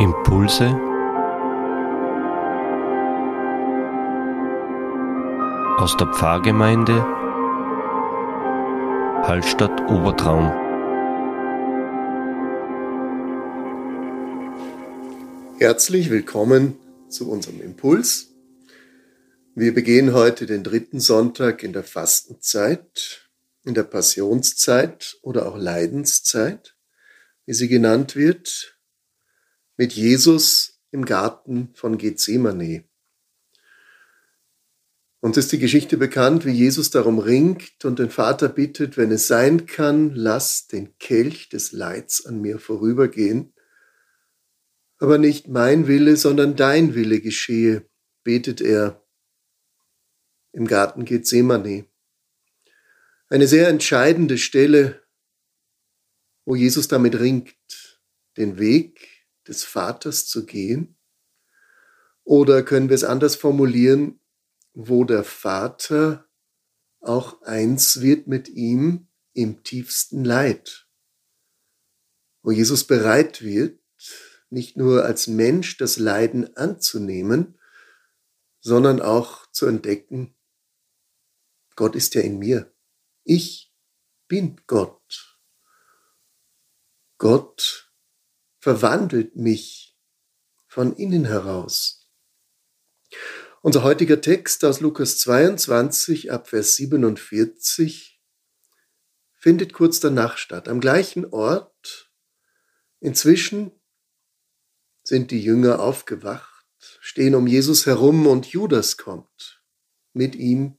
Impulse aus der Pfarrgemeinde Hallstatt Obertraum. Herzlich willkommen zu unserem Impuls. Wir begehen heute den dritten Sonntag in der Fastenzeit, in der Passionszeit oder auch Leidenszeit, wie sie genannt wird, mit Jesus im Garten von Gethsemane. Uns ist die Geschichte bekannt, wie Jesus darum ringt und den Vater bittet, wenn es sein kann, lass den Kelch des Leids an mir vorübergehen. Aber nicht mein Wille, sondern dein Wille geschehe, betet er im Garten Gethsemane. Eine sehr entscheidende Stelle, wo Jesus damit ringt, den Weg des Vaters zu gehen? Oder können wir es anders formulieren, wo der Vater auch eins wird mit ihm im tiefsten Leid? Wo Jesus bereit wird, nicht nur als Mensch das Leiden anzunehmen, sondern auch zu entdecken, Gott ist ja in mir. Ich bin Gott. Gott verwandelt mich von innen heraus. Unser heutiger Text aus Lukas 22 ab Vers 47 findet kurz danach statt, am gleichen Ort. Inzwischen sind die Jünger aufgewacht, stehen um Jesus herum und Judas kommt. Mit ihm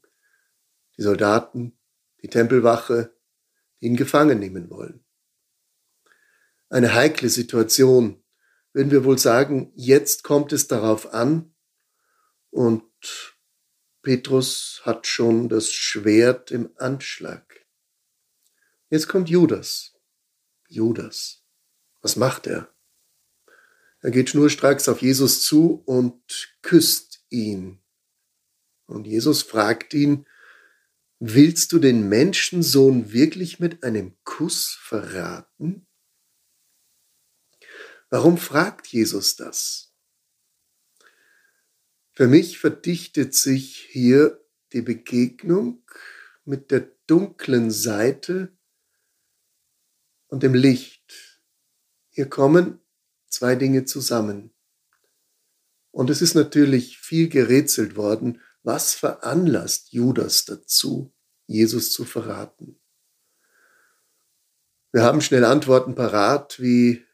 die Soldaten, die Tempelwache, die ihn gefangen nehmen wollen eine heikle Situation. Würden wir wohl sagen, jetzt kommt es darauf an und Petrus hat schon das Schwert im Anschlag. Jetzt kommt Judas. Judas. Was macht er? Er geht schnurstracks auf Jesus zu und küsst ihn. Und Jesus fragt ihn, willst du den Menschensohn wirklich mit einem Kuss verraten? Warum fragt Jesus das? Für mich verdichtet sich hier die Begegnung mit der dunklen Seite und dem Licht. Hier kommen zwei Dinge zusammen. Und es ist natürlich viel gerätselt worden, was veranlasst Judas dazu, Jesus zu verraten. Wir haben schnell Antworten parat, wie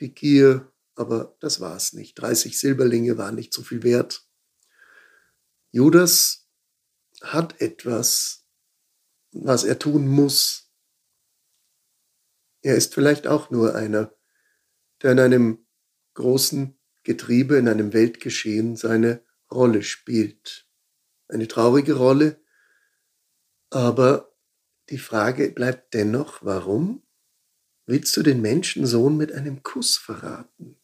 die Gier, aber das war es nicht. 30 Silberlinge waren nicht so viel wert. Judas hat etwas, was er tun muss. Er ist vielleicht auch nur einer, der in einem großen Getriebe, in einem Weltgeschehen seine Rolle spielt. Eine traurige Rolle, aber die Frage bleibt dennoch, warum? Willst du den Menschensohn mit einem Kuss verraten?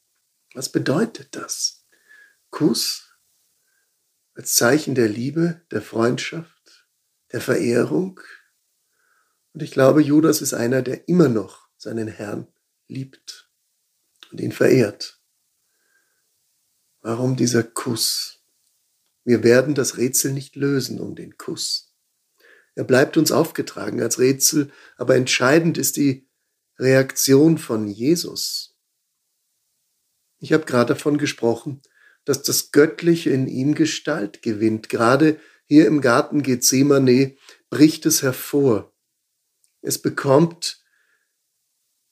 Was bedeutet das? Kuss als Zeichen der Liebe, der Freundschaft, der Verehrung. Und ich glaube, Judas ist einer, der immer noch seinen Herrn liebt und ihn verehrt. Warum dieser Kuss? Wir werden das Rätsel nicht lösen um den Kuss. Er bleibt uns aufgetragen als Rätsel, aber entscheidend ist die Reaktion von Jesus. Ich habe gerade davon gesprochen, dass das Göttliche in ihm Gestalt gewinnt. Gerade hier im Garten Gethsemane bricht es hervor. Es bekommt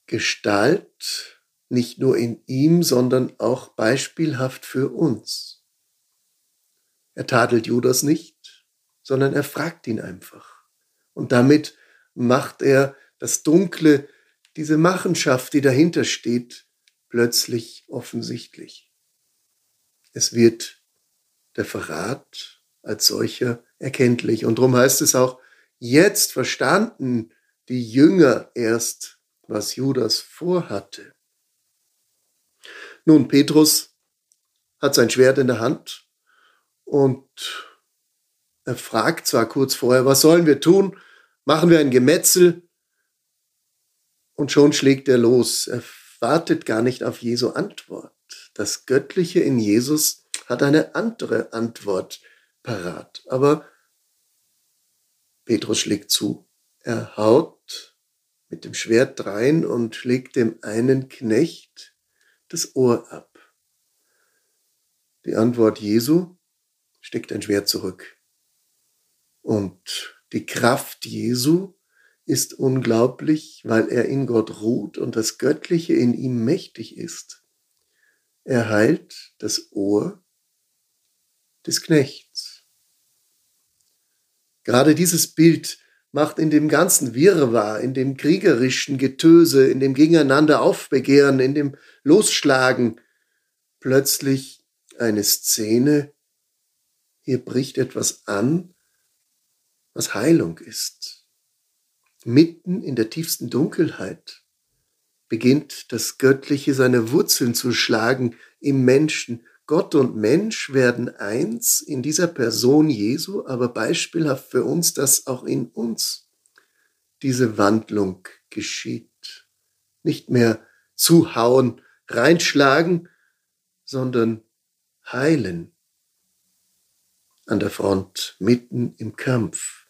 Gestalt nicht nur in ihm, sondern auch beispielhaft für uns. Er tadelt Judas nicht, sondern er fragt ihn einfach. Und damit macht er das Dunkle diese Machenschaft, die dahinter steht, plötzlich offensichtlich. Es wird der Verrat als solcher erkenntlich. Und darum heißt es auch, jetzt verstanden die Jünger erst, was Judas vorhatte. Nun, Petrus hat sein Schwert in der Hand und er fragt zwar kurz vorher, was sollen wir tun? Machen wir ein Gemetzel? Und schon schlägt er los. Er wartet gar nicht auf Jesu Antwort. das Göttliche in Jesus hat eine andere Antwort parat. Aber Petrus schlägt zu. Er haut mit dem Schwert drein und schlägt dem einen Knecht das Ohr ab. Die Antwort Jesu steckt ein Schwert zurück. Und die Kraft Jesu ist unglaublich, weil er in Gott ruht und das Göttliche in ihm mächtig ist. Er heilt das Ohr des Knechts. Gerade dieses Bild macht in dem ganzen Wirrwarr, in dem kriegerischen Getöse, in dem Gegeneinander aufbegehren, in dem Losschlagen plötzlich eine Szene. Hier bricht etwas an, was Heilung ist. Mitten in der tiefsten Dunkelheit beginnt das Göttliche seine Wurzeln zu schlagen im Menschen. Gott und Mensch werden eins in dieser Person Jesu, aber beispielhaft für uns, dass auch in uns diese Wandlung geschieht. Nicht mehr zuhauen, reinschlagen, sondern heilen an der Front, mitten im Kampf.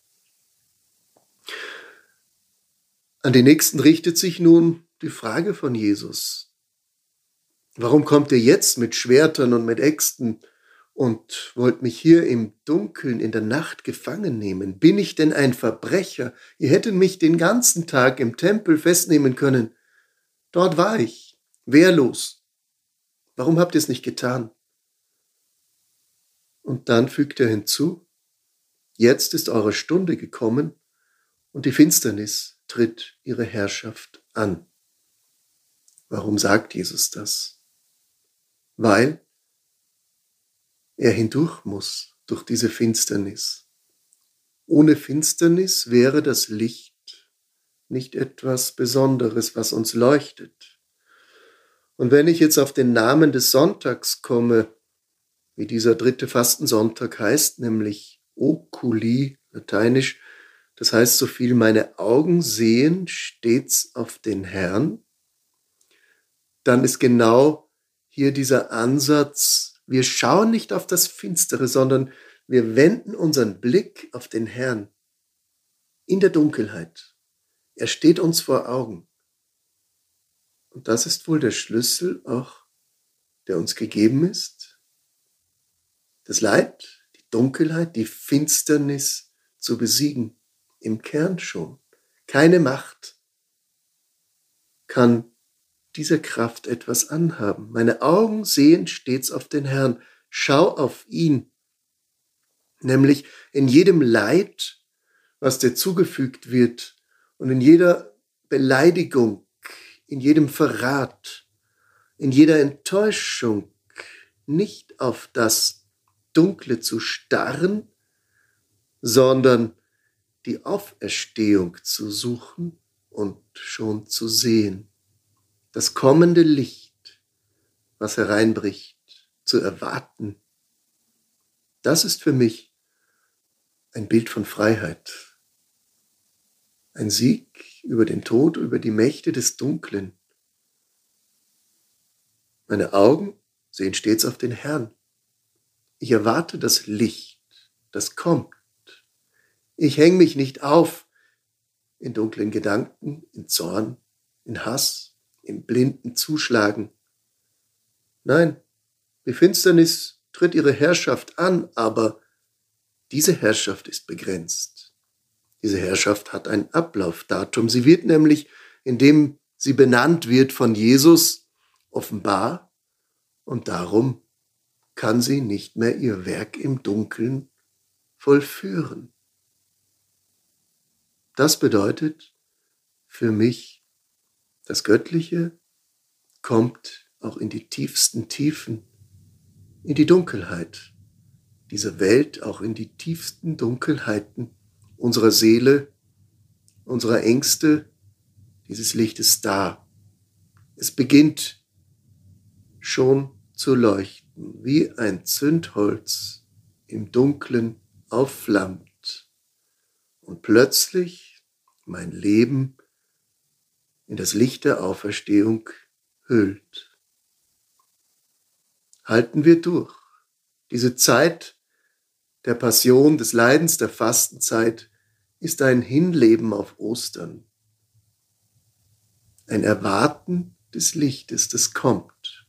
An den Nächsten richtet sich nun die Frage von Jesus. Warum kommt ihr jetzt mit Schwertern und mit Äxten und wollt mich hier im Dunkeln in der Nacht gefangen nehmen? Bin ich denn ein Verbrecher? Ihr hättet mich den ganzen Tag im Tempel festnehmen können. Dort war ich, wehrlos. Warum habt ihr es nicht getan? Und dann fügt er hinzu, jetzt ist eure Stunde gekommen und die Finsternis tritt ihre Herrschaft an. Warum sagt Jesus das? Weil er hindurch muss durch diese Finsternis. Ohne Finsternis wäre das Licht nicht etwas Besonderes, was uns leuchtet. Und wenn ich jetzt auf den Namen des Sonntags komme, wie dieser dritte Fastensonntag heißt, nämlich Oculi, lateinisch, das heißt so viel, meine Augen sehen stets auf den Herrn. Dann ist genau hier dieser Ansatz, wir schauen nicht auf das Finstere, sondern wir wenden unseren Blick auf den Herrn in der Dunkelheit. Er steht uns vor Augen. Und das ist wohl der Schlüssel auch, der uns gegeben ist. Das Leid, die Dunkelheit, die Finsternis zu besiegen im Kern schon. Keine Macht kann dieser Kraft etwas anhaben. Meine Augen sehen stets auf den Herrn. Schau auf ihn. Nämlich in jedem Leid, was dir zugefügt wird und in jeder Beleidigung, in jedem Verrat, in jeder Enttäuschung nicht auf das Dunkle zu starren, sondern die Auferstehung zu suchen und schon zu sehen. Das kommende Licht, was hereinbricht, zu erwarten. Das ist für mich ein Bild von Freiheit. Ein Sieg über den Tod, über die Mächte des Dunklen. Meine Augen sehen stets auf den Herrn. Ich erwarte das Licht, das kommt. Ich hänge mich nicht auf in dunklen Gedanken, in Zorn, in Hass, im blinden Zuschlagen. Nein, die Finsternis tritt ihre Herrschaft an, aber diese Herrschaft ist begrenzt. Diese Herrschaft hat ein Ablaufdatum. Sie wird nämlich, indem sie benannt wird von Jesus, offenbar und darum kann sie nicht mehr ihr Werk im Dunkeln vollführen. Das bedeutet für mich, das Göttliche kommt auch in die tiefsten Tiefen, in die Dunkelheit dieser Welt, auch in die tiefsten Dunkelheiten unserer Seele, unserer Ängste. Dieses Licht ist da. Es beginnt schon zu leuchten, wie ein Zündholz im Dunklen aufflammt. Und plötzlich mein Leben in das Licht der Auferstehung hüllt. halten wir durch. Diese Zeit der Passion, des Leidens, der Fastenzeit ist ein Hinleben auf Ostern. Ein Erwarten des Lichtes, das kommt.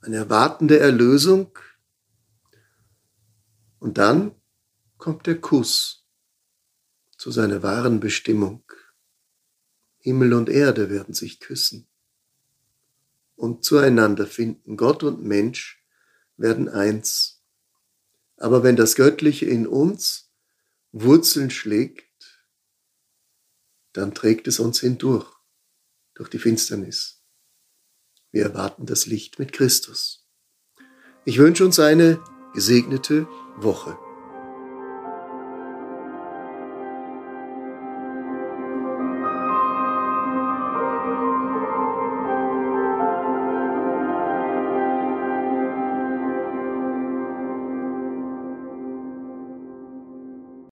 Ein Erwarten der Erlösung. Und dann kommt der Kuss zu seiner wahren Bestimmung. Himmel und Erde werden sich küssen und zueinander finden. Gott und Mensch werden eins. Aber wenn das Göttliche in uns Wurzeln schlägt, dann trägt es uns hindurch, durch die Finsternis. Wir erwarten das Licht mit Christus. Ich wünsche uns eine gesegnete Woche.